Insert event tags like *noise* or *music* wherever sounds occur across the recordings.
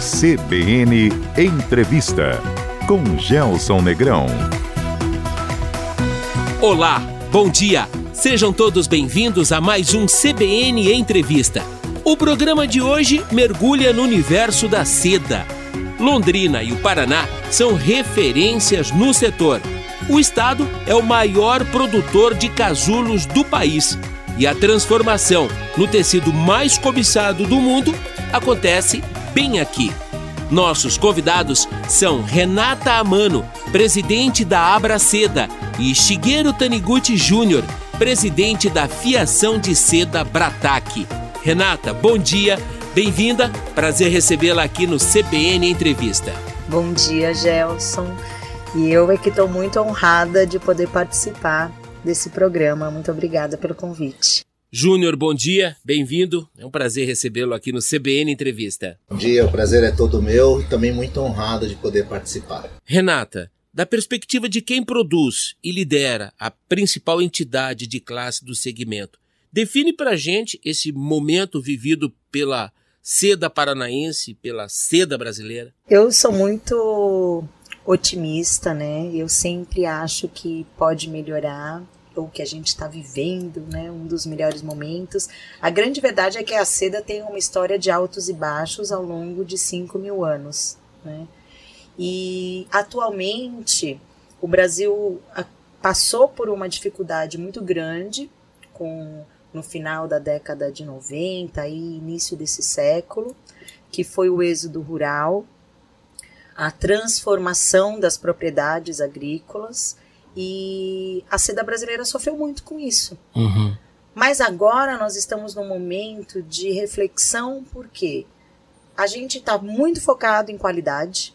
CBN Entrevista com Gelson Negrão. Olá, bom dia. Sejam todos bem-vindos a mais um CBN Entrevista. O programa de hoje mergulha no universo da seda. Londrina e o Paraná são referências no setor. O estado é o maior produtor de casulos do país e a transformação no tecido mais cobiçado do mundo acontece bem aqui. Nossos convidados são Renata Amano, presidente da Abra Seda, e Shigeru Taniguchi Júnior, presidente da Fiação de Seda Brataque. Renata, bom dia, bem-vinda, prazer recebê-la aqui no CBN Entrevista. Bom dia, Gelson. E eu é que estou muito honrada de poder participar desse programa. Muito obrigada pelo convite. Júnior, bom dia, bem-vindo. É um prazer recebê-lo aqui no CBN Entrevista. Bom dia, o prazer é todo meu e também muito honrado de poder participar. Renata, da perspectiva de quem produz e lidera a principal entidade de classe do segmento, define para a gente esse momento vivido pela seda paranaense, pela seda brasileira. Eu sou muito otimista, né? Eu sempre acho que pode melhorar o que a gente está vivendo, né, um dos melhores momentos. A grande verdade é que a seda tem uma história de altos e baixos ao longo de 5 mil anos. Né? E atualmente o Brasil passou por uma dificuldade muito grande com no final da década de 90 e início desse século, que foi o êxodo rural, a transformação das propriedades agrícolas e a seda brasileira sofreu muito com isso. Uhum. Mas agora nós estamos num momento de reflexão, porque a gente está muito focado em qualidade,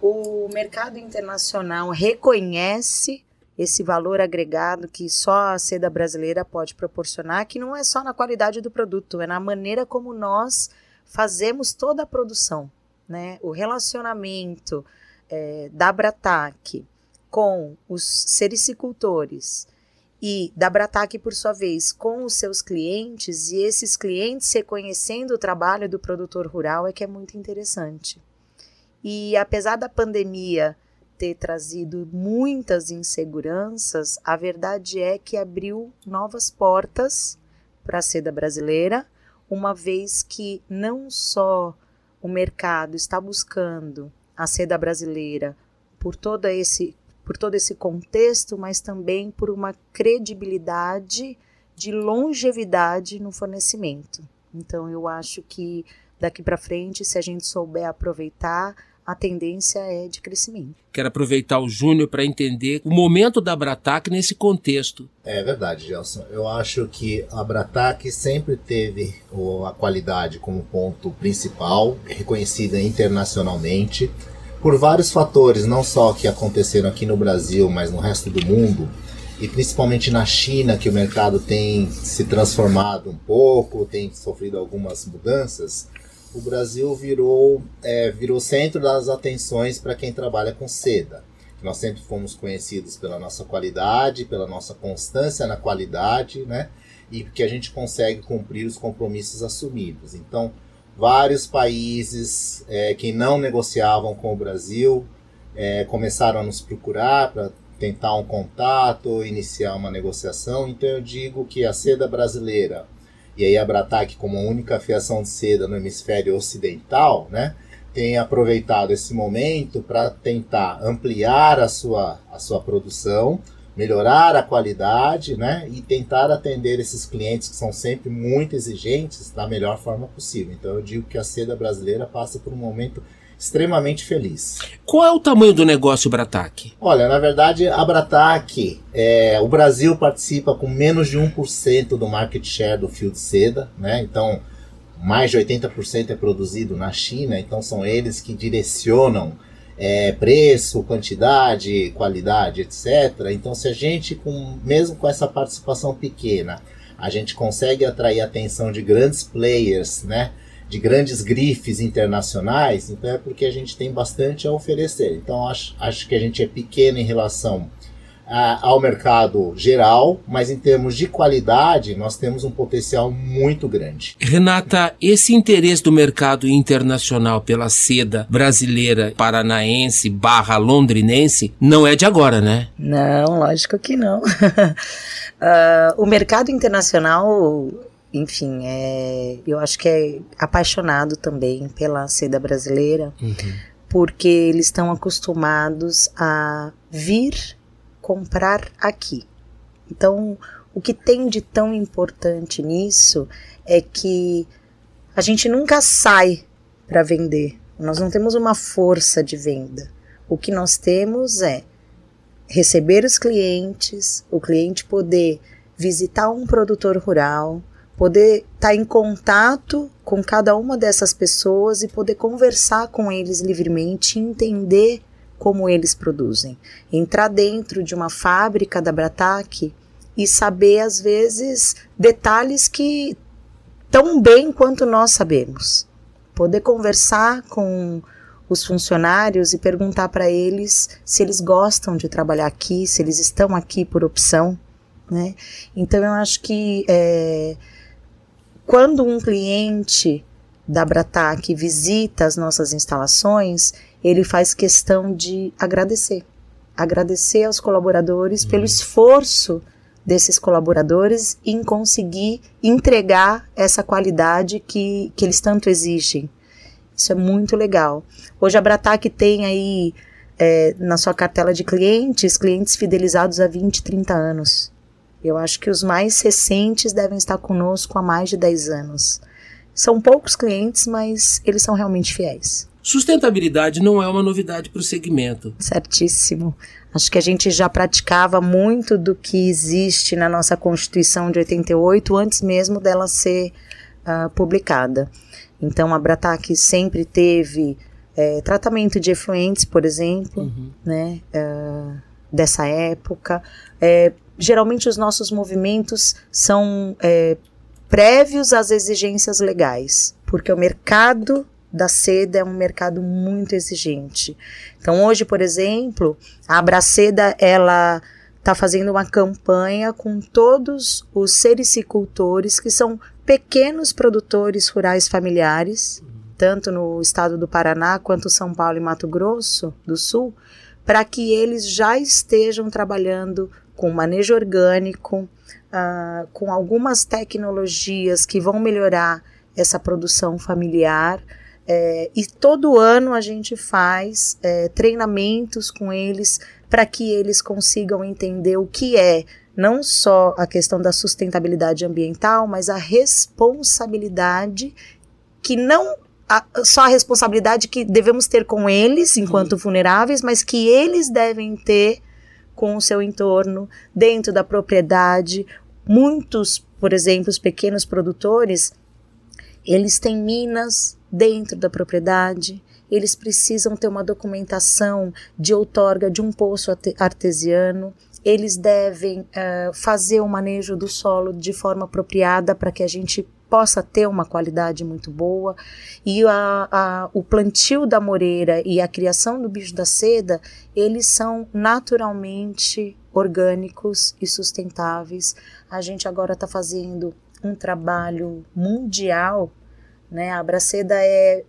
o mercado internacional reconhece esse valor agregado que só a seda brasileira pode proporcionar, que não é só na qualidade do produto, é na maneira como nós fazemos toda a produção. Né? O relacionamento é, da Brataque com os sericicultores e da Brataque, por sua vez, com os seus clientes e esses clientes reconhecendo o trabalho do produtor rural é que é muito interessante. E apesar da pandemia ter trazido muitas inseguranças, a verdade é que abriu novas portas para a seda brasileira, uma vez que não só o mercado está buscando a seda brasileira por todo esse por todo esse contexto, mas também por uma credibilidade de longevidade no fornecimento. Então, eu acho que daqui para frente, se a gente souber aproveitar, a tendência é de crescimento. Quero aproveitar o Júnior para entender o momento da Bratac nesse contexto. É verdade, Gelson. Eu acho que a Bratac sempre teve a qualidade como ponto principal, reconhecida internacionalmente por vários fatores, não só que aconteceram aqui no Brasil, mas no resto do mundo, e principalmente na China, que o mercado tem se transformado um pouco, tem sofrido algumas mudanças, o Brasil virou, é, virou centro das atenções para quem trabalha com seda. Nós sempre fomos conhecidos pela nossa qualidade, pela nossa constância na qualidade, né? E que a gente consegue cumprir os compromissos assumidos. Então, vários países é, que não negociavam com o Brasil é, começaram a nos procurar para tentar um contato, iniciar uma negociação. Então eu digo que a seda brasileira e aí a Bratac como a única fiação de seda no hemisfério ocidental, né, tem aproveitado esse momento para tentar ampliar a sua, a sua produção, melhorar a qualidade, né, e tentar atender esses clientes que são sempre muito exigentes da melhor forma possível. Então eu digo que a seda brasileira passa por um momento extremamente feliz. Qual é o tamanho do negócio Bratac? Olha, na verdade, a Bratac, é, o Brasil participa com menos de 1% do market share do fio de seda, né? Então, mais de 80% é produzido na China, então são eles que direcionam é, preço, quantidade, qualidade, etc. Então, se a gente, com, mesmo com essa participação pequena, a gente consegue atrair a atenção de grandes players, né? De grandes grifes internacionais, então é porque a gente tem bastante a oferecer. Então, acho, acho que a gente é pequeno em relação ao mercado geral, mas em termos de qualidade, nós temos um potencial muito grande. Renata, esse interesse do mercado internacional pela seda brasileira, paranaense, barra londrinense, não é de agora, né? Não, lógico que não. uh, *laughs* o mercado internacional enfim, é, eu acho que é apaixonado também pela seda brasileira, uhum. porque eles estão acostumados a vir comprar aqui. Então, o que tem de tão importante nisso é que a gente nunca sai para vender. Nós não temos uma força de venda. O que nós temos é receber os clientes, o cliente poder visitar um produtor rural, poder estar tá em contato com cada uma dessas pessoas e poder conversar com eles livremente, entender como eles produzem. Entrar dentro de uma fábrica da Brataque e saber, às vezes, detalhes que tão bem quanto nós sabemos. Poder conversar com os funcionários e perguntar para eles se eles gostam de trabalhar aqui, se eles estão aqui por opção. Né? Então, eu acho que é, quando um cliente da Brataque visita as nossas instalações, ele faz questão de agradecer. Agradecer aos colaboradores uhum. pelo esforço desses colaboradores em conseguir entregar essa qualidade que, que eles tanto exigem. Isso é muito legal. Hoje a Bratac tem aí é, na sua cartela de clientes, clientes fidelizados há 20, 30 anos. Eu acho que os mais recentes devem estar conosco há mais de 10 anos. São poucos clientes, mas eles são realmente fiéis. Sustentabilidade não é uma novidade para o segmento. Certíssimo. Acho que a gente já praticava muito do que existe na nossa Constituição de 88 antes mesmo dela ser uh, publicada. Então a Bratac sempre teve é, tratamento de efluentes, por exemplo, uhum. né, uh, dessa época. É, geralmente os nossos movimentos são é, prévios às exigências legais, porque o mercado da seda é um mercado muito exigente. Então hoje, por exemplo, a Abraceda ela está fazendo uma campanha com todos os sericicultores que são pequenos produtores rurais familiares, tanto no estado do Paraná quanto São Paulo e Mato Grosso do Sul, para que eles já estejam trabalhando com manejo orgânico, uh, com algumas tecnologias que vão melhorar essa produção familiar é, e todo ano a gente faz é, treinamentos com eles para que eles consigam entender o que é não só a questão da sustentabilidade ambiental, mas a responsabilidade que não a, só a responsabilidade que devemos ter com eles enquanto uhum. vulneráveis, mas que eles devem ter com o seu entorno, dentro da propriedade. Muitos, por exemplo, os pequenos produtores, eles têm minas dentro da propriedade, eles precisam ter uma documentação de outorga de um poço artesiano, eles devem uh, fazer o manejo do solo de forma apropriada para que a gente possa ter uma qualidade muito boa. E a, a, o plantio da moreira e a criação do bicho da seda, eles são naturalmente orgânicos e sustentáveis. A gente agora está fazendo um trabalho mundial né? A Abraceda é,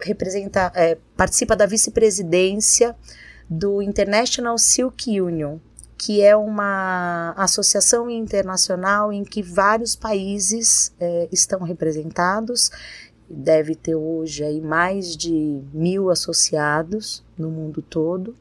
representa, é, participa da vice-presidência do International Silk Union, que é uma associação internacional em que vários países é, estão representados. Deve ter hoje aí mais de mil associados no mundo todo.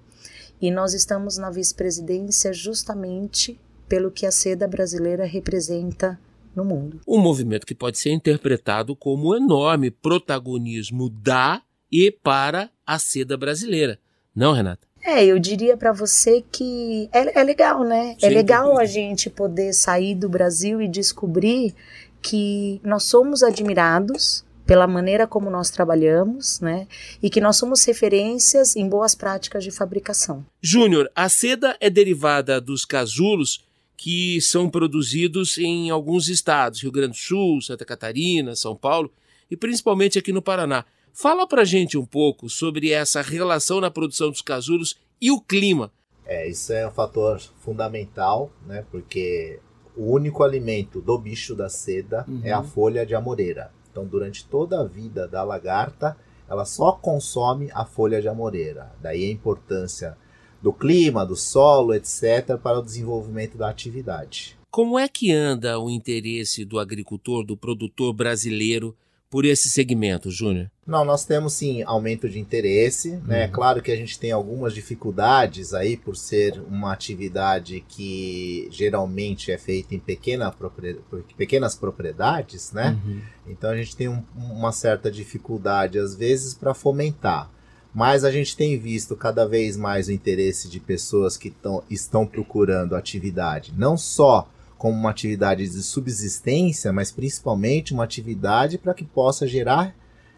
E nós estamos na vice-presidência justamente pelo que a seda brasileira representa no mundo. Um movimento que pode ser interpretado como um enorme protagonismo da e para a seda brasileira. Não, Renata? É, eu diria para você que é, é legal, né? É Sim, é legal a gente poder sair do Brasil e descobrir que nós somos admirados pela maneira como nós trabalhamos, né? E que nós somos referências em boas práticas de fabricação. Júnior, a seda é derivada dos casulos que são produzidos em alguns estados, Rio Grande do Sul, Santa Catarina, São Paulo e principalmente aqui no Paraná. Fala pra gente um pouco sobre essa relação na produção dos casulos e o clima. É, isso é um fator fundamental, né? Porque o único alimento do bicho da seda uhum. é a folha de amoreira. Então, durante toda a vida da lagarta, ela só consome a folha de amoreira. Daí a importância do clima, do solo, etc., para o desenvolvimento da atividade. Como é que anda o interesse do agricultor, do produtor brasileiro por esse segmento, Júnior? Não, nós temos sim aumento de interesse, né? uhum. Claro que a gente tem algumas dificuldades aí por ser uma atividade que geralmente é feita em pequena pequenas propriedades, né? Uhum. Então a gente tem um, uma certa dificuldade às vezes para fomentar. Mas a gente tem visto cada vez mais o interesse de pessoas que tão, estão procurando atividade, não só como uma atividade de subsistência, mas principalmente uma atividade para que possa gerar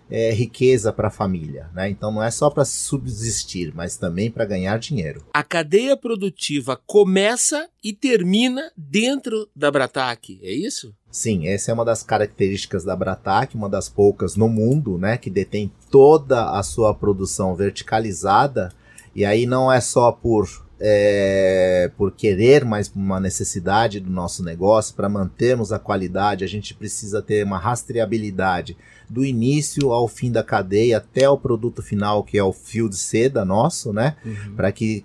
é, riqueza para a família. Né? Então não é só para subsistir, mas também para ganhar dinheiro. A cadeia produtiva começa e termina dentro da Brataque, é isso? Sim, essa é uma das características da Brataque, uma das poucas no mundo, né, que detém toda a sua produção verticalizada. E aí não é só por é, por querer, mas por uma necessidade do nosso negócio, para mantermos a qualidade, a gente precisa ter uma rastreabilidade do início ao fim da cadeia até o produto final, que é o fio de seda nosso, né? Uhum. Para que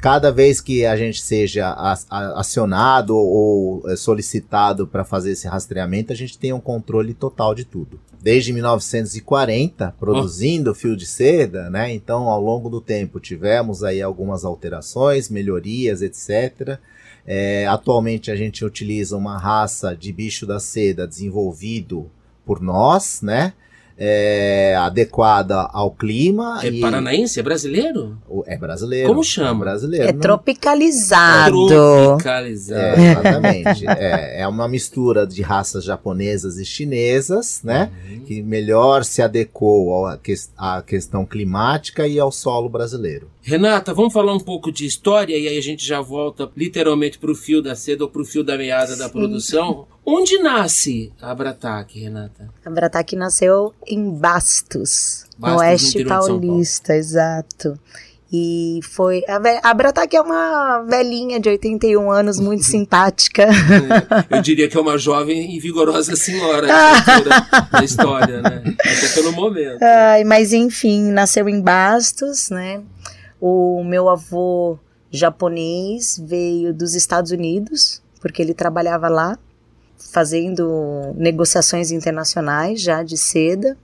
cada vez que a gente seja acionado ou é, solicitado para fazer esse rastreamento, a gente tenha um controle total de tudo. Desde 1940, produzindo oh. fio de seda, né? Então, ao longo do tempo, tivemos aí algumas alterações, melhorias, etc. É, atualmente, a gente utiliza uma raça de bicho da seda desenvolvido por nós, né? É, adequada ao clima. É e... paranaense? É brasileiro? É brasileiro. Como chama? É brasileiro. É tropicalizado. tropicalizado. É, exatamente. é, é uma mistura de raças japonesas e chinesas, né? Uhum. Que melhor se adequou à, que, à questão climática e ao solo brasileiro. Renata, vamos falar um pouco de história e aí a gente já volta literalmente para o fio da seda ou para o fio da meada Sim. da produção. Onde nasce a Brataque, Renata? A Brataque nasceu em Bastos, Bastos no oeste paulista, exato. E foi. A, a Brataque é uma velhinha de 81 anos, muito *laughs* simpática. É, eu diria que é uma jovem e vigorosa senhora *laughs* da história, né? Até pelo momento. Ai, mas enfim, nasceu em Bastos, né? O meu avô japonês veio dos Estados Unidos, porque ele trabalhava lá, fazendo negociações internacionais já de seda.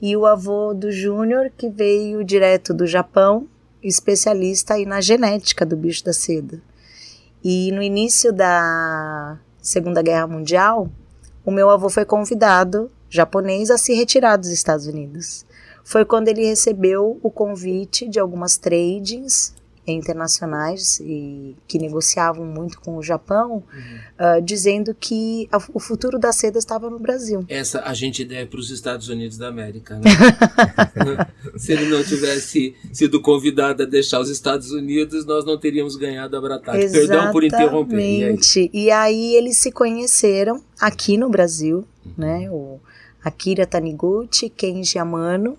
E o avô do Júnior, que veio direto do Japão, especialista aí na genética do bicho da seda. E no início da Segunda Guerra Mundial, o meu avô foi convidado, japonês, a se retirar dos Estados Unidos foi quando ele recebeu o convite de algumas tradings internacionais e que negociavam muito com o Japão, uhum. uh, dizendo que a, o futuro da seda estava no Brasil. Essa a gente deve para os Estados Unidos da América. Né? *laughs* Se ele não tivesse sido convidado a deixar os Estados Unidos, nós não teríamos ganhado a Brataque. Perdão por interromper. E aí? e aí eles se conheceram aqui no Brasil, uhum. né? O Akira Taniguchi, Kenji Amano,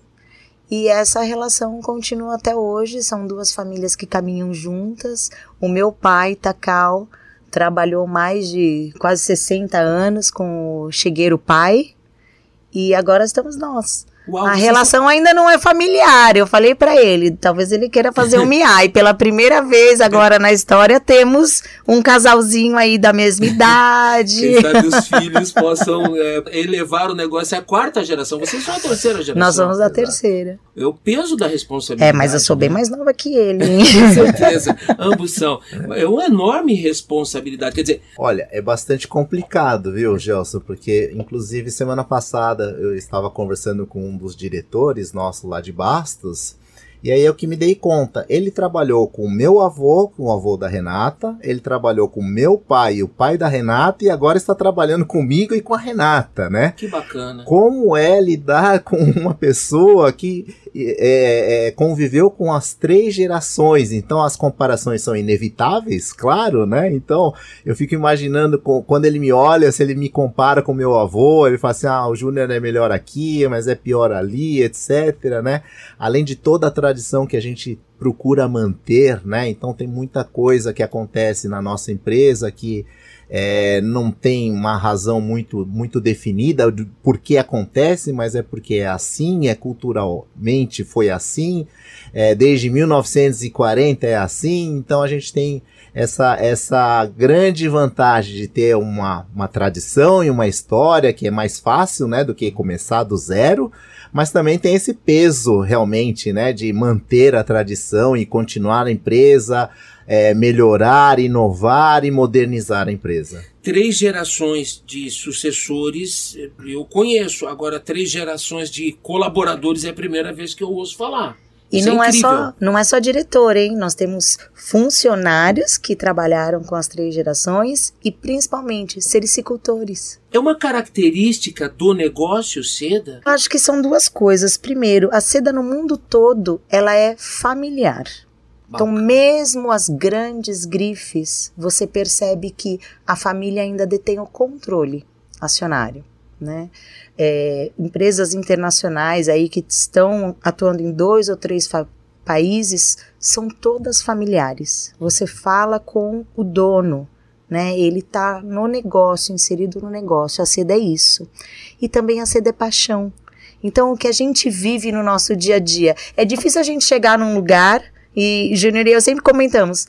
e essa relação continua até hoje. São duas famílias que caminham juntas. O meu pai, Takao, trabalhou mais de quase 60 anos com o Shigeru Pai. E agora estamos nós. Uau, a relação ainda não é familiar. Eu falei para ele, talvez ele queira fazer um *laughs* miai. Pela primeira vez agora na história temos um casalzinho aí da mesma *laughs* idade. Quem sabe os filhos possam é, elevar o negócio à quarta geração. Vocês são a terceira geração. Nós somos a terceira. É o peso da responsabilidade. É, mas eu sou bem né? mais nova que ele. Com *laughs* certeza. Ambos são. É uma enorme responsabilidade. Quer dizer. Olha, é bastante complicado, viu, Gelson? Porque, inclusive, semana passada eu estava conversando com um dos diretores nosso lá de Bastos. E aí é o que me dei conta. Ele trabalhou com o meu avô, com o avô da Renata, ele trabalhou com o meu pai, o pai da Renata, e agora está trabalhando comigo e com a Renata, né? Que bacana. Como é lidar *laughs* com uma pessoa que é, é, conviveu com as três gerações, então as comparações são inevitáveis, claro, né? Então eu fico imaginando com, quando ele me olha, se ele me compara com meu avô, ele fala assim: ah, o Júnior é melhor aqui, mas é pior ali, etc, né? Além de toda a tradição que a gente procura manter, né? Então tem muita coisa que acontece na nossa empresa que é, não tem uma razão muito, muito definida do por que acontece, mas é porque é assim, é culturalmente foi assim, é, desde 1940 é assim, então a gente tem essa, essa grande vantagem de ter uma, uma tradição e uma história que é mais fácil né, do que começar do zero, mas também tem esse peso realmente né, de manter a tradição e continuar a empresa é, melhorar, inovar e modernizar a empresa? Três gerações de sucessores eu conheço, agora três gerações de colaboradores é a primeira vez que eu ouço falar. E Isso é não é, é, só, não é só diretor, hein? Nós temos funcionários que trabalharam com as três gerações e principalmente sericicultores. É uma característica do negócio seda? Acho que são duas coisas. Primeiro, a seda no mundo todo, ela é familiar. Então, mesmo as grandes grifes, você percebe que a família ainda detém o controle acionário. Né? É, empresas internacionais aí que estão atuando em dois ou três países são todas familiares. Você fala com o dono, né? Ele está no negócio, inserido no negócio. A seda é isso. E também a seda é paixão. Então, o que a gente vive no nosso dia a dia é difícil a gente chegar num lugar e Júnior e eu sempre comentamos.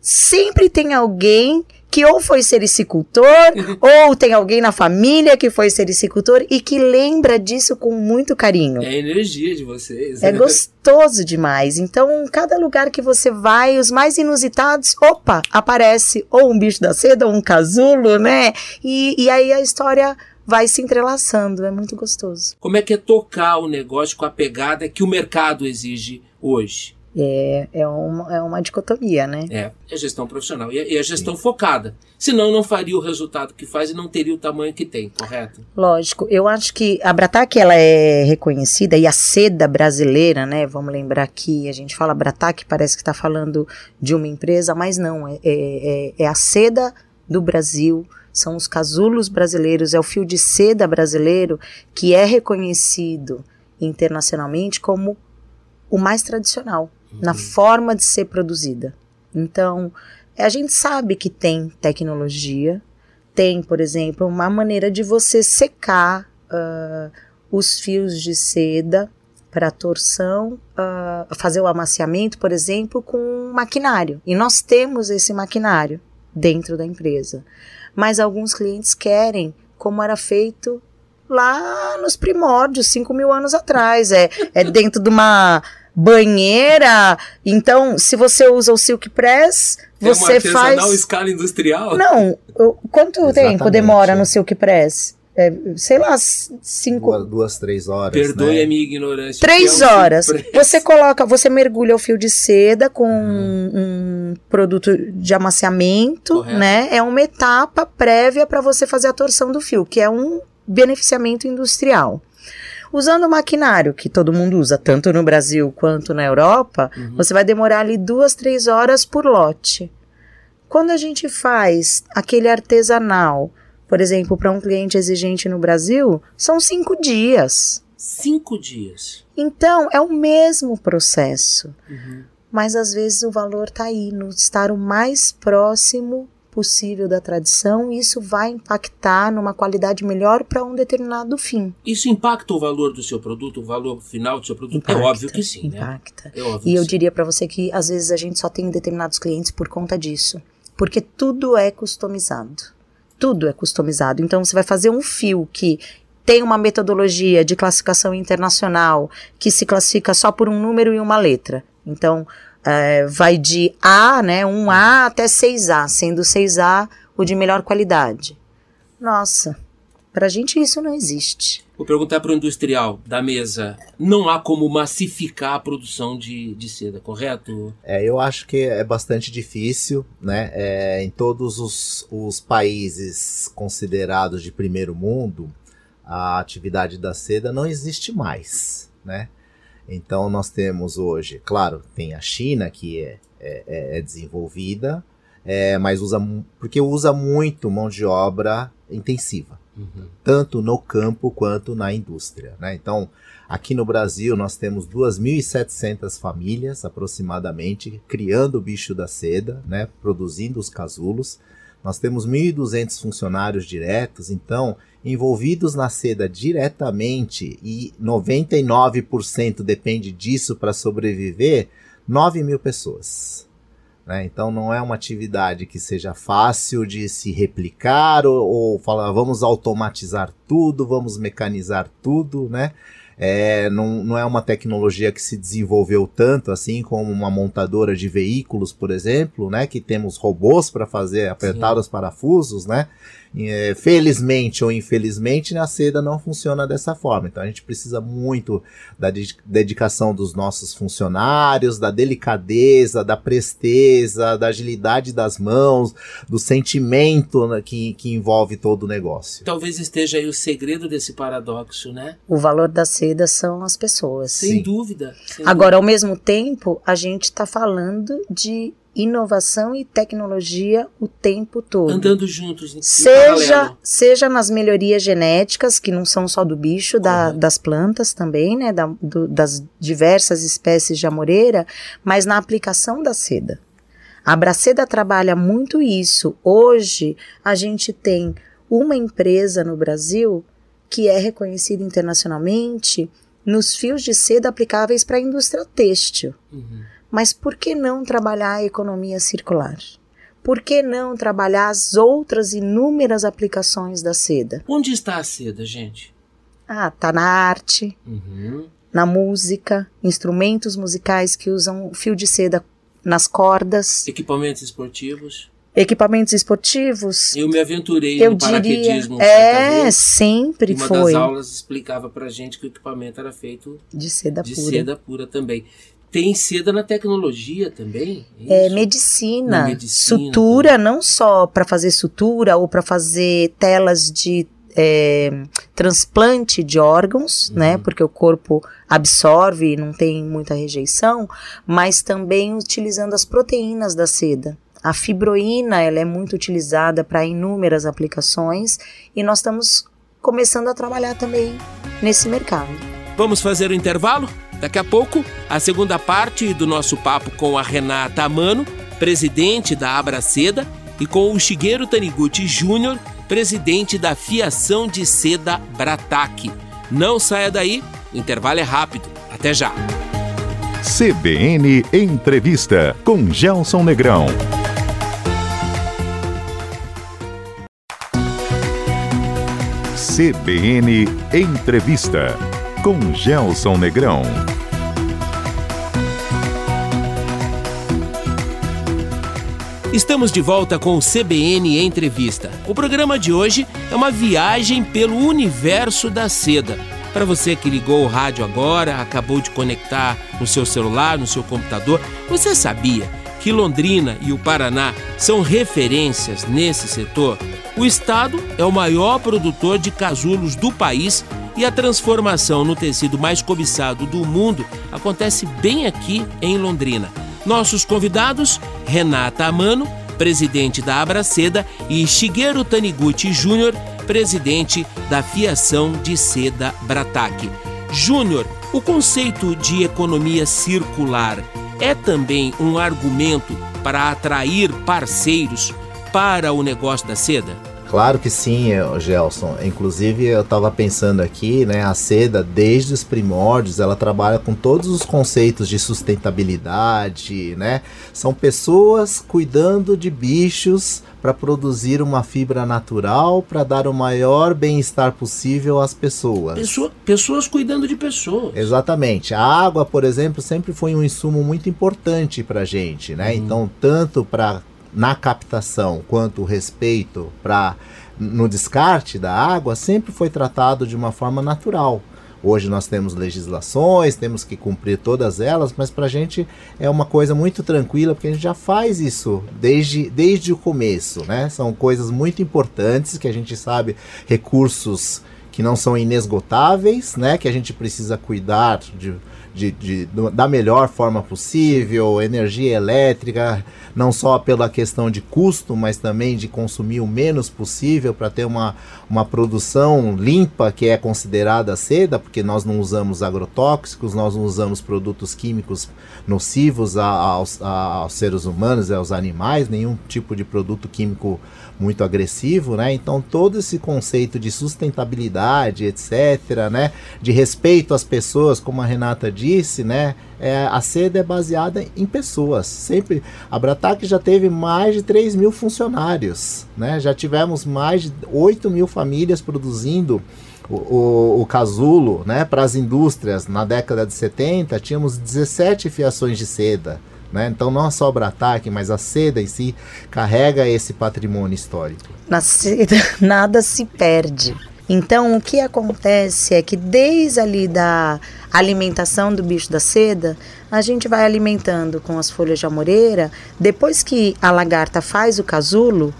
Sempre tem alguém que ou foi sericicultor, *laughs* ou tem alguém na família que foi sericicultor e que lembra disso com muito carinho. É a energia de vocês. É gostoso demais. Então, cada lugar que você vai, os mais inusitados, opa, aparece ou um bicho da seda, ou um casulo, né? E, e aí a história vai se entrelaçando, é muito gostoso. Como é que é tocar o negócio com a pegada que o mercado exige hoje? É, é, uma, é uma dicotomia, né? É, é gestão profissional. E, é, é gestão Sim. focada. Senão não faria o resultado que faz e não teria o tamanho que tem, correto? Lógico. Eu acho que a Bratac, ela é reconhecida, e a seda brasileira, né? Vamos lembrar que a gente fala Bratac, parece que está falando de uma empresa, mas não. É, é, é a seda do Brasil, são os casulos brasileiros, é o fio de seda brasileiro que é reconhecido internacionalmente como o mais tradicional na forma de ser produzida. Então, a gente sabe que tem tecnologia, tem, por exemplo, uma maneira de você secar uh, os fios de seda para torção, uh, fazer o amaciamento, por exemplo, com um maquinário. E nós temos esse maquinário dentro da empresa. Mas alguns clientes querem como era feito lá nos primórdios, 5 mil anos atrás. É, é dentro de uma banheira. Então, se você usa o Silk Press, é você faz. escala industrial? Não. Quanto Exatamente. tempo demora no Silk Press? É, sei lá, cinco. Duas, duas três horas. Perdoe né? a minha ignorância. Três é horas. Você coloca, você mergulha o fio de seda com uhum. um produto de amaciamento, Correto. né? É uma etapa prévia para você fazer a torção do fio, que é um beneficiamento industrial. Usando o maquinário que todo mundo usa, tanto no Brasil quanto na Europa, uhum. você vai demorar ali duas, três horas por lote. Quando a gente faz aquele artesanal, por exemplo, para um cliente exigente no Brasil, são cinco dias. Cinco dias. Então, é o mesmo processo. Uhum. Mas às vezes o valor está aí, no estar o mais próximo possível da tradição, isso vai impactar numa qualidade melhor para um determinado fim. Isso impacta o valor do seu produto, o valor final do seu produto? É impacta, é óbvio que sim, né? impacta. né? É e eu sim. diria para você que às vezes a gente só tem determinados clientes por conta disso, porque tudo é customizado. Tudo é customizado. Então você vai fazer um fio que tem uma metodologia de classificação internacional que se classifica só por um número e uma letra. Então, é, vai de A, né, 1A até 6A, sendo 6A o de melhor qualidade. Nossa, para a gente isso não existe. Vou perguntar para o industrial da mesa. Não há como massificar a produção de, de seda, correto? É, eu acho que é bastante difícil, né? É, em todos os, os países considerados de primeiro mundo, a atividade da seda não existe mais, né? Então nós temos hoje, claro, tem a China que é, é, é, é desenvolvida, é, mas usa porque usa muito mão de obra intensiva. uhum. tanto no campo quanto na indústria. Né? Então, aqui no Brasil, nós temos 2.700 famílias aproximadamente criando o bicho da seda, né? produzindo os casulos. Nós temos 1.200 funcionários diretos, então, envolvidos na seda diretamente e 99% depende disso para sobreviver, 9 mil pessoas. Né? Então não é uma atividade que seja fácil de se replicar ou, ou falar vamos automatizar tudo, vamos mecanizar tudo, né? É, não, não é uma tecnologia que se desenvolveu tanto assim como uma montadora de veículos, por exemplo, né? Que temos robôs para fazer apertar Sim. os parafusos, né? É, felizmente ou infelizmente, a seda não funciona dessa forma. Então a gente precisa muito da dedicação dos nossos funcionários, da delicadeza, da presteza, da agilidade das mãos, do sentimento né, que, que envolve todo o negócio. Talvez esteja aí o segredo desse paradoxo, né? O valor da seda são as pessoas. Sem Sim. dúvida. Sem Agora, dúvida. ao mesmo tempo, a gente está falando de inovação e tecnologia o tempo todo. Andando juntos. Seja, seja nas melhorias genéticas, que não são só do bicho, da, das plantas também, né, da, do, das diversas espécies de amoreira, mas na aplicação da seda. A Braceda trabalha muito isso. Hoje, a gente tem uma empresa no Brasil que é reconhecida internacionalmente nos fios de seda aplicáveis para a indústria têxtil. Uhum. Mas por que não trabalhar a economia circular? Por que não trabalhar as outras inúmeras aplicações da seda? Onde está a seda, gente? Ah, tá na arte, uhum. na música, instrumentos musicais que usam fio de seda nas cordas. Equipamentos esportivos. Equipamentos esportivos. Eu me aventurei eu no diria, paraquedismo. É, sempre Uma foi. Uma das aulas explicava pra gente que o equipamento era feito de seda de pura. seda pura também. Tem seda na tecnologia também? É, é medicina, medicina, sutura, não só para fazer sutura ou para fazer telas de é, transplante de órgãos, uhum. né? Porque o corpo absorve e não tem muita rejeição, mas também utilizando as proteínas da seda. A fibroína ela é muito utilizada para inúmeras aplicações e nós estamos começando a trabalhar também nesse mercado. Vamos fazer o intervalo? Daqui a pouco, a segunda parte do nosso papo com a Renata Amano, presidente da Abraceda, e com o Shigeru Taniguchi Júnior, presidente da Fiação de Seda Brataque. Não saia daí, o intervalo é rápido. Até já. CBN Entrevista com Gelson Negrão. CBN Entrevista com Gelson Negrão. Estamos de volta com o CBN Entrevista. O programa de hoje é uma viagem pelo universo da seda. Para você que ligou o rádio agora, acabou de conectar no seu celular, no seu computador, você sabia que Londrina e o Paraná são referências nesse setor? O estado é o maior produtor de casulos do país e a transformação no tecido mais cobiçado do mundo acontece bem aqui em Londrina. Nossos convidados, Renata Amano, presidente da Abraceda, e Shigeru Taniguchi Júnior, presidente da Fiação de Seda Brataque. Júnior, o conceito de economia circular é também um argumento para atrair parceiros para o negócio da seda? Claro que sim, Gelson. Inclusive, eu estava pensando aqui, né? A seda, desde os primórdios, ela trabalha com todos os conceitos de sustentabilidade, né? São pessoas cuidando de bichos para produzir uma fibra natural para dar o maior bem-estar possível às pessoas. Pessoa, pessoas cuidando de pessoas. Exatamente. A água, por exemplo, sempre foi um insumo muito importante para gente, né? Hum. Então, tanto para na captação quanto o respeito para no descarte da água sempre foi tratado de uma forma natural. Hoje nós temos legislações, temos que cumprir todas elas, mas para a gente é uma coisa muito tranquila, porque a gente já faz isso desde, desde o começo, né? São coisas muito importantes que a gente sabe, recursos que não são inesgotáveis, né? Que a gente precisa cuidar de, de, de, da melhor forma possível, energia elétrica, não só pela questão de custo, mas também de consumir o menos possível para ter uma, uma produção limpa que é considerada seda, porque nós não usamos agrotóxicos, nós não usamos produtos químicos nocivos a, aos, a, aos seres humanos e aos animais, nenhum tipo de produto químico muito agressivo, né? Então todo esse conceito de sustentabilidade, etc, né? De respeito às pessoas, como a Renata disse, né? É, a seda é baseada em pessoas. Sempre a Brataque já teve mais de 3 mil funcionários, né? Já tivemos mais de 8 mil famílias produzindo o, o, o, casulo, né, para as indústrias na década de 70, tínhamos 17 fiações de seda. Né? Então não só o Brataque, mas a seda em si carrega esse patrimônio histórico. Na seda *laughs* nada se perde. Então o que acontece é que desde ali da alimentação do bicho da seda, a gente vai alimentando com as folhas de amoreira. Depois que a lagarta faz o casulo,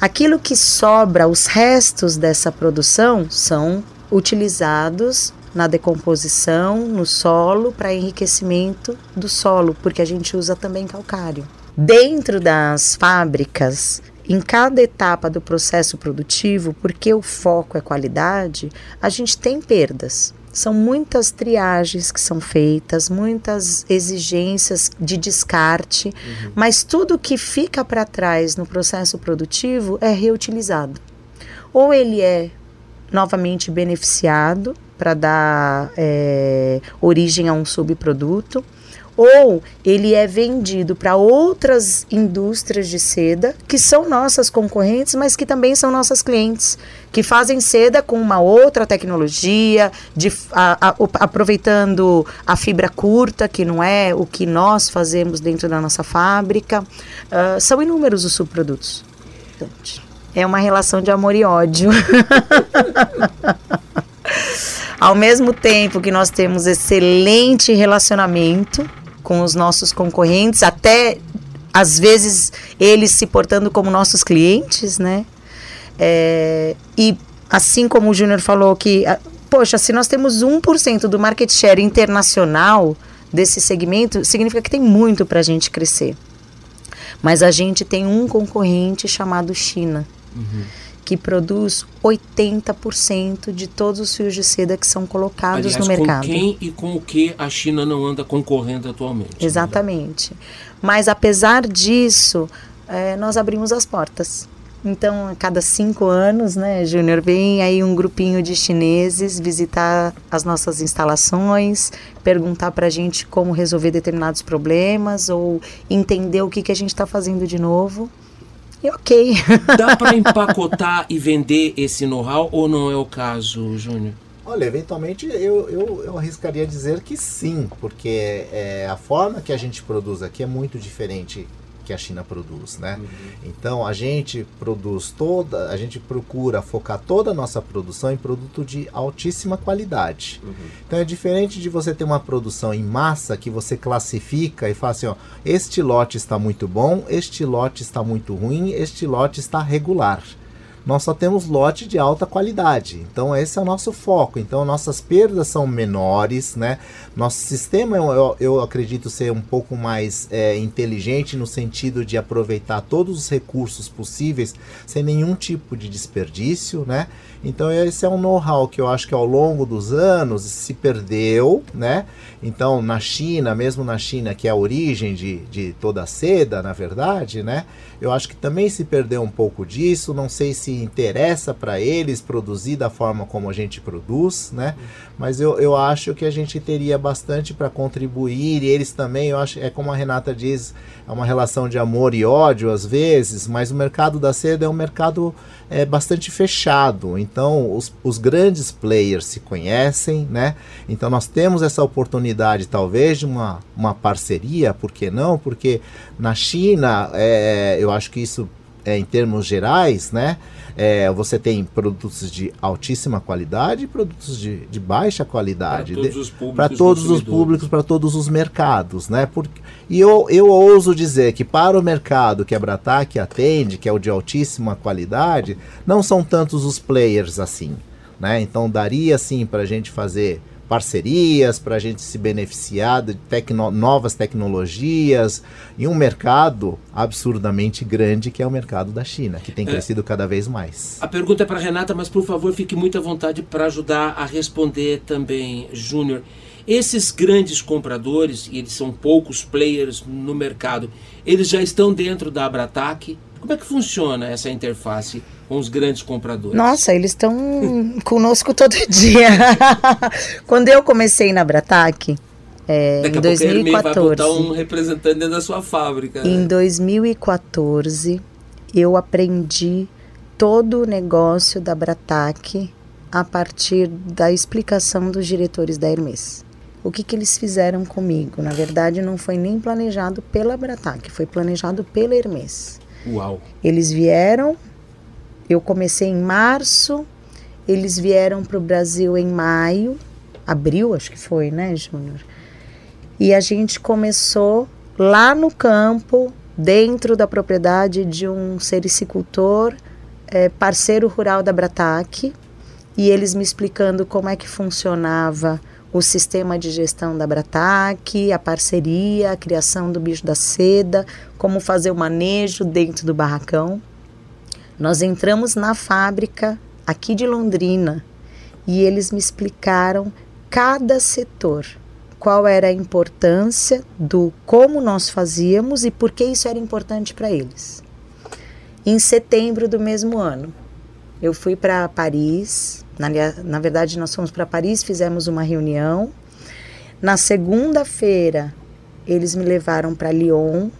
aquilo que sobra, os restos dessa produção, são utilizados na decomposição, no solo, para enriquecimento do solo, porque a gente usa também calcário. Dentro das fábricas, em cada etapa do processo produtivo, porque o foco é qualidade, a gente tem perdas. São muitas triagens que são feitas, muitas exigências de descarte, uhum. mas tudo que fica para trás no processo produtivo é reutilizado. Ou ele é novamente beneficiado para dar é, origem a um subproduto, ou ele é vendido para outras indústrias de seda que são nossas concorrentes, mas que também são nossas clientes, que fazem seda com uma outra tecnologia, de, a, a, aproveitando a fibra curta, que não é o que nós fazemos dentro da nossa fábrica. Uh, são inúmeros os subprodutos. É uma relação de amor e ódio. *laughs* Ao mesmo tempo que nós temos excelente relacionamento com os nossos concorrentes, até às vezes eles se portando como nossos clientes, né? É, e assim como o Júnior falou que, poxa, se nós temos 1% do market share internacional desse segmento, significa que tem muito para a gente crescer. Mas a gente tem um concorrente chamado China. Uhum que produz 80% de todos os fios de seda que são colocados Aliás, no mercado. Com quem e com o que a China não anda concorrendo atualmente? Né? Exatamente. Né? Mas apesar disso, é, nós abrimos as portas. Então, a cada cinco anos, né, Júnior, vem aí um grupinho de chineses visitar as nossas instalações, perguntar para a gente como resolver determinados problemas ou entender o que, que a gente está fazendo de novo. E ok. *laughs* Dá para empacotar e vender esse know-how ou não é o caso, Júnior? Olha, eventualmente eu, eu, eu arriscaria dizer que sim, porque é, a forma que a gente produz aqui é muito diferente que a China produz, né? Uhum. Então a gente produz toda, a gente procura focar toda a nossa produção em produto de altíssima qualidade. Uhum. Então é diferente de você ter uma produção em massa que você classifica e fala assim, ó, este lote está muito bom, este lote está muito ruim, este lote está regular nós só temos lote de alta qualidade. Então esse é o nosso foco. Então nossas perdas são menores, né? Nosso sistema eu, eu acredito ser um pouco mais é, inteligente no sentido de aproveitar todos os recursos possíveis sem nenhum tipo de desperdício, né? Então esse é um know-how que eu acho que ao longo dos anos se perdeu, né? Então na China, mesmo na China que é a origem de, de toda a seda, na verdade, né? Eu acho que também se perdeu um pouco disso. Não sei se interessa para eles produzir da forma como a gente produz, né? Mas eu, eu acho que a gente teria bastante para contribuir e eles também, eu acho, é como a Renata diz, é uma relação de amor e ódio às vezes, mas o mercado da seda é um mercado é, bastante fechado. Então, os, os grandes players se conhecem, né? Então, nós temos essa oportunidade, talvez, de uma, uma parceria, por que não? Porque na China, é, eu acho que isso é, em termos gerais, né? É, você tem produtos de altíssima qualidade e produtos de, de baixa qualidade. Para todos os públicos, para todos os mercados, né? Porque, e eu, eu ouso dizer que para o mercado que a Brataque atende, que é o de altíssima qualidade, não são tantos os players assim. né? Então daria sim para a gente fazer parcerias para a gente se beneficiar de tecno novas tecnologias em um mercado absurdamente grande que é o mercado da China, que tem é. crescido cada vez mais. A pergunta é para Renata, mas por favor fique muito à vontade para ajudar a responder também, Júnior. Esses grandes compradores, e eles são poucos players no mercado, eles já estão dentro da Abratac? Como é que funciona essa interface com os grandes compradores? Nossa, eles estão *laughs* conosco todo dia. *laughs* Quando eu comecei na Abratac, é, Daqui em 2014. Pouco vai um representante dentro da sua fábrica. Né? Em 2014, eu aprendi todo o negócio da Bratac a partir da explicação dos diretores da Hermes. O que, que eles fizeram comigo? Na verdade, não foi nem planejado pela Bratac, foi planejado pela Hermes. Uau! Eles vieram, eu comecei em março, eles vieram para o Brasil em maio, abril acho que foi, né, Júnior? E a gente começou lá no campo, dentro da propriedade de um sericicultor, é, parceiro rural da Bratac, e eles me explicando como é que funcionava o sistema de gestão da Bratac, a parceria, a criação do bicho da seda, como fazer o manejo dentro do barracão. Nós entramos na fábrica aqui de Londrina e eles me explicaram cada setor, qual era a importância do como nós fazíamos e por que isso era importante para eles. Em setembro do mesmo ano, eu fui para Paris, na, na verdade, nós fomos para Paris, fizemos uma reunião. Na segunda-feira, eles me levaram para Lyon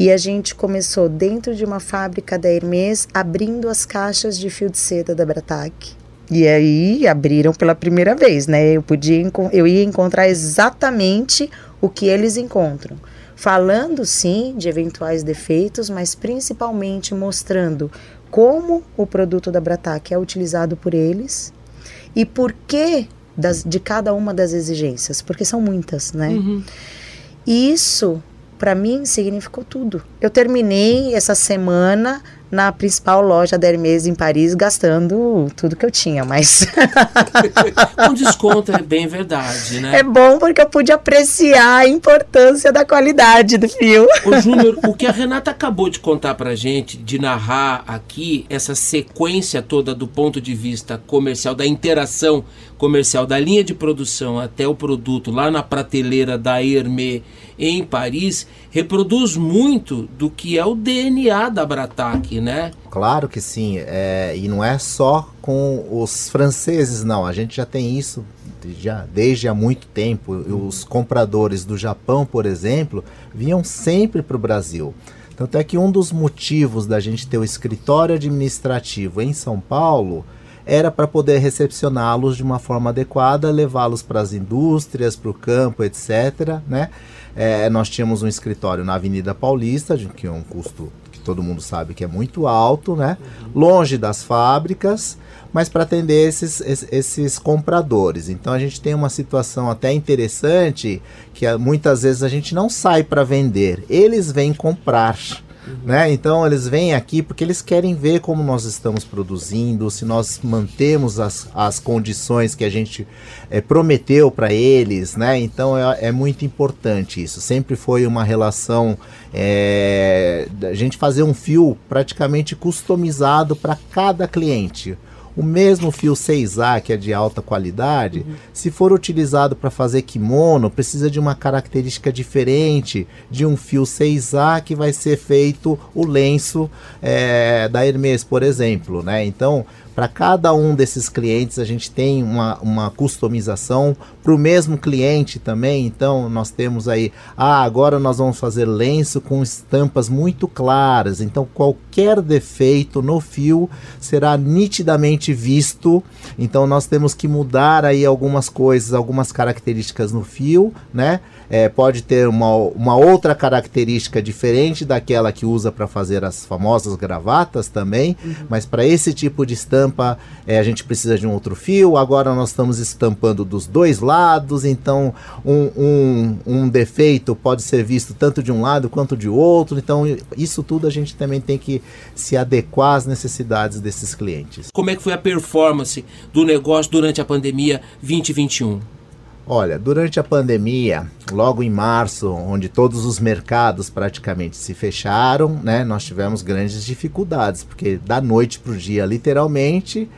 e a gente começou dentro de uma fábrica da Hermès abrindo as caixas de fio de seda da Bratac. E aí abriram pela primeira vez, né? Eu podia eu ia encontrar exatamente o que eles encontram. Falando sim de eventuais defeitos, mas principalmente mostrando como o produto da Bratac é utilizado por eles e por que das, de cada uma das exigências, porque são muitas, né? Uhum. Isso, para mim, significou tudo. Eu terminei essa semana na principal loja da Hermes em Paris, gastando tudo que eu tinha, mas. Com *laughs* desconto é bem verdade, né? É bom porque eu pude apreciar a importância da qualidade do fio. Ô, Júnior, o que a Renata acabou de contar pra gente, de narrar aqui essa sequência toda do ponto de vista comercial, da interação comercial, da linha de produção até o produto lá na prateleira da Hermès em Paris, reproduz muito do que é o DNA da Bratac, né? Claro que sim, é, e não é só com os franceses, não. A gente já tem isso já desde há muito tempo. Os compradores do Japão, por exemplo, vinham sempre para o Brasil. Tanto é que um dos motivos da gente ter o escritório administrativo em São Paulo era para poder recepcioná-los de uma forma adequada, levá-los para as indústrias, para o campo, etc. Né? É, nós tínhamos um escritório na Avenida Paulista, de, que é um custo que todo mundo sabe que é muito alto, né? Longe das fábricas, mas para atender esses, esses, compradores. Então a gente tem uma situação até interessante que ah, muitas vezes a gente não sai para vender, eles vêm comprar. Né? Então eles vêm aqui porque eles querem ver como nós estamos produzindo, se nós mantemos as, as condições que a gente é, prometeu para eles, né? Então é, é, muito importante isso. Sempre foi uma relação é, a gente fazer um fio praticamente customizado para cada cliente. O mesmo fio 6A, que é de alta qualidade, uhum. se for utilizado para fazer kimono, precisa de uma característica diferente de um fio 6A que vai ser feito o lenço é, da Hermes, por exemplo. Né? Então, para cada um desses clientes, a gente tem uma, uma customização. Para o mesmo cliente também, então, nós temos aí, ah, agora nós vamos fazer lenço com estampas muito claras. Então, qualquer defeito no fio será nitidamente visto. Então, nós temos que mudar aí algumas coisas, algumas características no fio, né? É, pode ter uma, uma outra característica diferente daquela que usa para fazer as famosas gravatas também, uhum. mas para esse tipo de estampa é, a gente precisa de um outro fio, agora nós estamos estampando dos dois lados, então um, um, um defeito pode ser visto tanto de um lado quanto de outro, então isso tudo a gente também tem que se adequar às necessidades desses clientes. Como é que foi a performance do negócio durante a pandemia 2021? Olha, durante a pandemia, logo em março, onde todos os mercados praticamente se fecharam, né, nós tivemos grandes dificuldades, porque da noite para o dia, literalmente,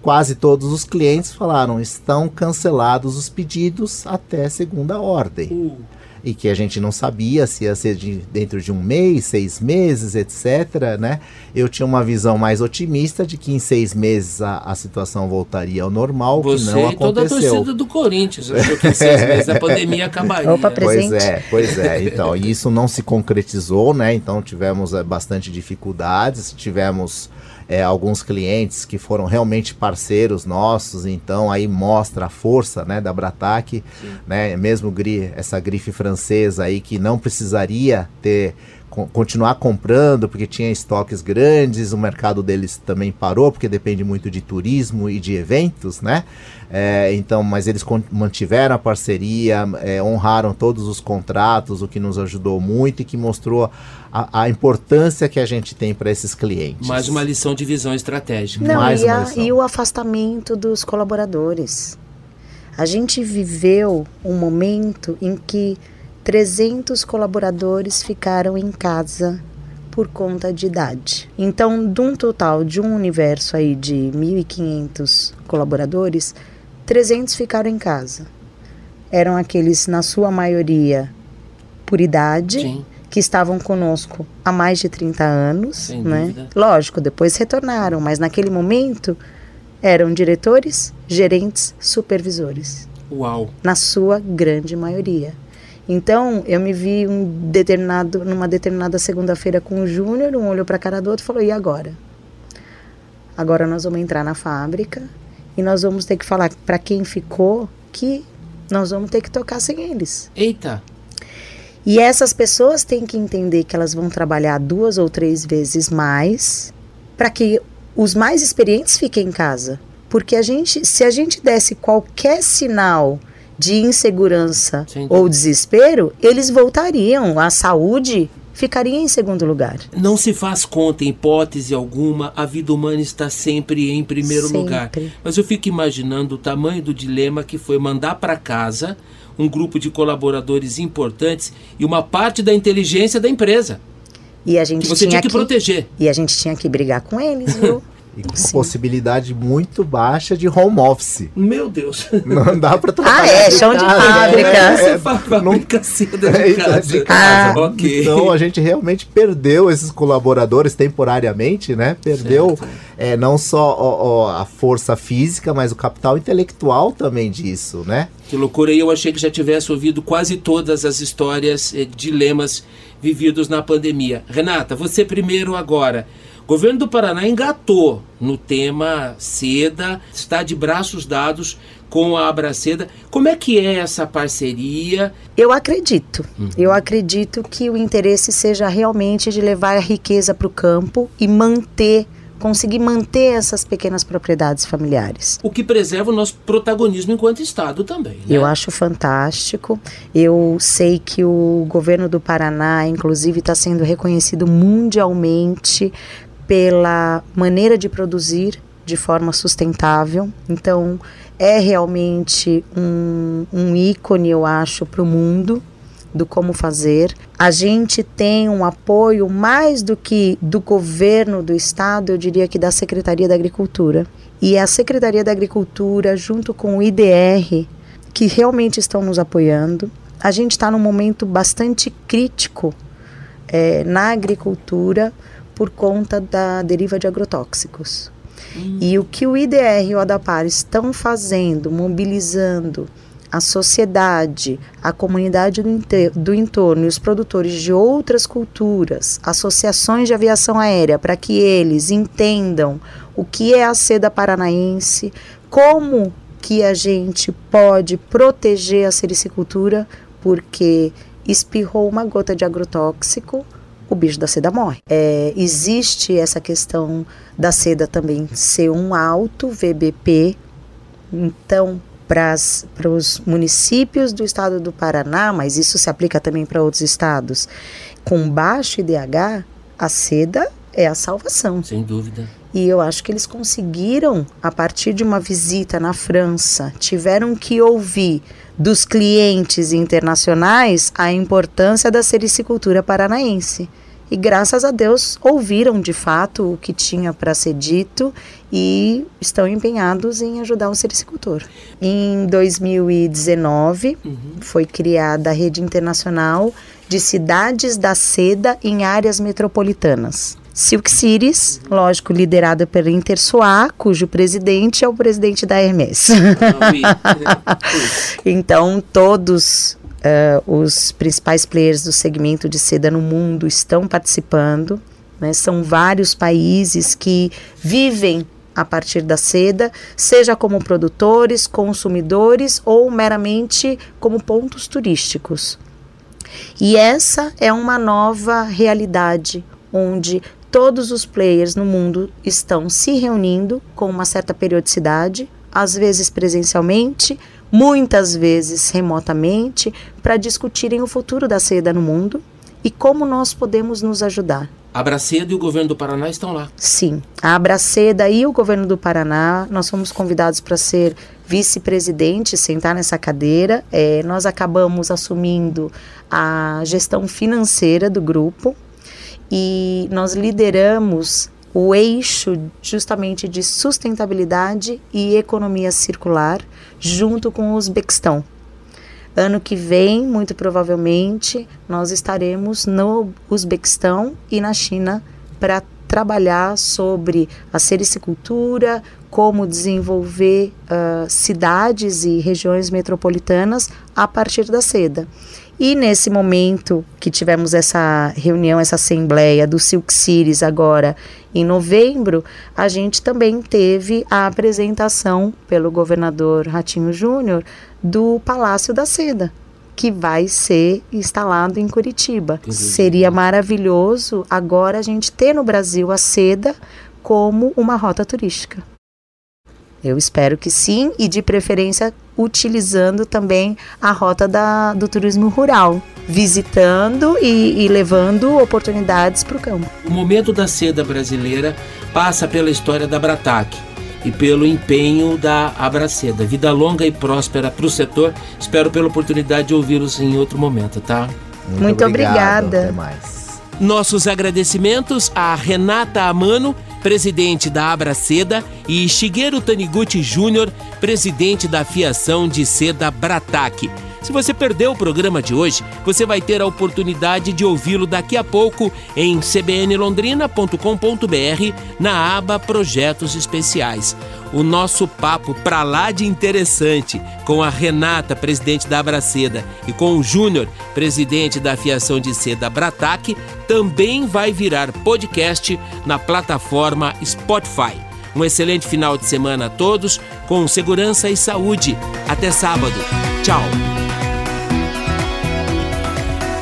quase todos os clientes falaram estão cancelados os pedidos até segunda ordem. Uh e que a gente não sabia se ia ser de, dentro de um mês, seis meses, etc. Né? Eu tinha uma visão mais otimista de que em seis meses a, a situação voltaria ao normal, Você que não aconteceu. toda a torcida do Corinthians achou que em seis meses a pandemia acabaria. Opa, pois é, pois é. Então, isso não se concretizou, né? Então tivemos é, bastante dificuldades, tivemos é, alguns clientes que foram realmente parceiros nossos, então aí mostra a força né, da Brataque, né, mesmo gri, essa grife francesa aí que não precisaria ter continuar comprando porque tinha estoques grandes, o mercado deles também parou porque depende muito de turismo e de eventos, né? É, então, mas eles mantiveram a parceria, é, honraram todos os contratos, o que nos ajudou muito e que mostrou a, a importância que a gente tem para esses clientes. Mais uma lição de visão estratégica. Não, Mais e, uma a, lição. e o afastamento dos colaboradores. A gente viveu um momento em que 300 colaboradores ficaram em casa por conta de idade. Então, de um total de um universo aí de 1.500 colaboradores, 300 ficaram em casa. Eram aqueles, na sua maioria, por idade, Sim. que estavam conosco há mais de 30 anos, Sem né? dúvida. Lógico, depois retornaram, mas naquele momento eram diretores, gerentes, supervisores Uau. na sua grande maioria. Então, eu me vi um determinado, numa determinada segunda-feira com o Júnior, um olhou para a cara do outro e falou: "E agora? Agora nós vamos entrar na fábrica e nós vamos ter que falar para quem ficou que nós vamos ter que tocar sem eles. Eita. E essas pessoas têm que entender que elas vão trabalhar duas ou três vezes mais para que os mais experientes fiquem em casa. Porque a gente, se a gente desse qualquer sinal de insegurança dúvida. ou desespero, eles voltariam. A saúde ficaria em segundo lugar. Não se faz conta, em hipótese alguma, a vida humana está sempre em primeiro Sempre. lugar. Mas eu fico imaginando o tamanho do dilema que foi mandar para casa um grupo de colaboradores importantes e uma parte da inteligência da empresa, E a gente que você tinha tinha que proteger. E a gente tinha que brigar com eles, viu? *laughs* E com Sim. possibilidade muito baixa de home office. Meu Deus. Não dá para ah, trabalhar. é, chão de casa. fábrica. É, Você fa- fabrica seda de É, então, casa. de casa. Ah, ok. Então a gente realmente perdeu esses colaboradores temporariamente, né? Perdeu é, não só ó, ó, a força física, mas o capital intelectual também disso, né? Que loucura, e eu achei que já tivesse ouvido quase todas as histórias, eh, dilemas vividos na pandemia. Renata, você primeiro agora. O governo do Paraná engatou no tema seda, está de braços dados com a Abraceda. Como é que é essa parceria? Eu acredito. Eu acredito que o interesse seja realmente de levar a riqueza para o campo e manter, conseguir manter essas pequenas propriedades familiares. O que preserva o nosso protagonismo enquanto Estado também. né? Eu acho fantástico. Eu sei que o governo do Paraná, inclusive, está sendo reconhecido mundialmente pela maneira de produzir de forma sustentável. Então, é realmente um, um ícone, eu acho, para o mundo do como fazer. A gente tem um apoio mais do que do governo do estado, eu diria que da Secretaria da Agricultura. E a Secretaria da Agricultura, junto com o IDR, que realmente estão nos apoiando. A gente está num momento bastante crítico eh, na agricultura por conta da deriva de agrotóxicos. E o que o IDR e o ADAPAR estão fazendo, mobilizando a sociedade, a comunidade do, do entorno e os produtores de outras culturas, associações de aviação aérea, para que eles entendam o que é a seda paranaense, como que a gente pode proteger a sericicultura, porque espirrou uma gota de agrotóxico, o bicho da seda morre. É, existe essa questão da seda também ser um alto VBP, então para os municípios do estado do Paraná, mas isso se aplica também para outros estados, com baixo IDH, a seda é a salvação. Sem dúvida. E eu acho que eles conseguiram, a partir de uma visita na França, tiveram que ouvir dos clientes internacionais a importância da sericicultura paranaense. E graças a Deus ouviram de fato o que tinha para ser dito e estão empenhados em ajudar o sericicultor. Em 2019 uhum. foi criada a rede internacional de cidades da seda em áreas metropolitanas. Silk Cities, lógico, liderada pela Intersoar, cujo presidente é o presidente da Hermes. *laughs* então, todos uh, os principais players do segmento de seda no mundo estão participando. Né? São vários países que vivem a partir da seda, seja como produtores, consumidores ou meramente como pontos turísticos. E essa é uma nova realidade onde todos os players no mundo estão se reunindo com uma certa periodicidade, às vezes presencialmente, muitas vezes remotamente, para discutirem o futuro da seda no mundo e como nós podemos nos ajudar. A Abraceda e o governo do Paraná estão lá. Sim, a Abraceda e o governo do Paraná, nós fomos convidados para ser vice-presidente, sentar nessa cadeira. É, nós acabamos assumindo a gestão financeira do grupo e nós lideramos o eixo justamente de sustentabilidade e economia circular junto com o Uzbequistão. Ano que vem, muito provavelmente, nós estaremos no Uzbequistão e na China para trabalhar sobre a sericicultura, como desenvolver uh, cidades e regiões metropolitanas a partir da seda. E nesse momento que tivemos essa reunião, essa assembleia do Silk Cities agora em novembro, a gente também teve a apresentação pelo governador Ratinho Júnior do Palácio da Seda, que vai ser instalado em Curitiba. Seria maravilhoso agora a gente ter no Brasil a seda como uma rota turística. Eu espero que sim, e de preferência utilizando também a rota da, do turismo rural, visitando e, e levando oportunidades para o campo. O momento da seda brasileira passa pela história da Brataque e pelo empenho da Abraceda. Vida longa e próspera para o setor. Espero pela oportunidade de ouvi-los em outro momento, tá? Muito, Muito obrigado. obrigada. Até mais. Nossos agradecimentos a Renata Amano presidente da Abraceda, e Shigeru Taniguchi Jr., presidente da Fiação de Seda Brataque. Se você perdeu o programa de hoje, você vai ter a oportunidade de ouvi-lo daqui a pouco em cbnlondrina.com.br na aba Projetos Especiais. O nosso papo pra lá de interessante com a Renata, presidente da Abraceda, e com o Júnior, presidente da Fiação de Seda Brataque, também vai virar podcast na plataforma Spotify. Um excelente final de semana a todos, com segurança e saúde. Até sábado. Tchau.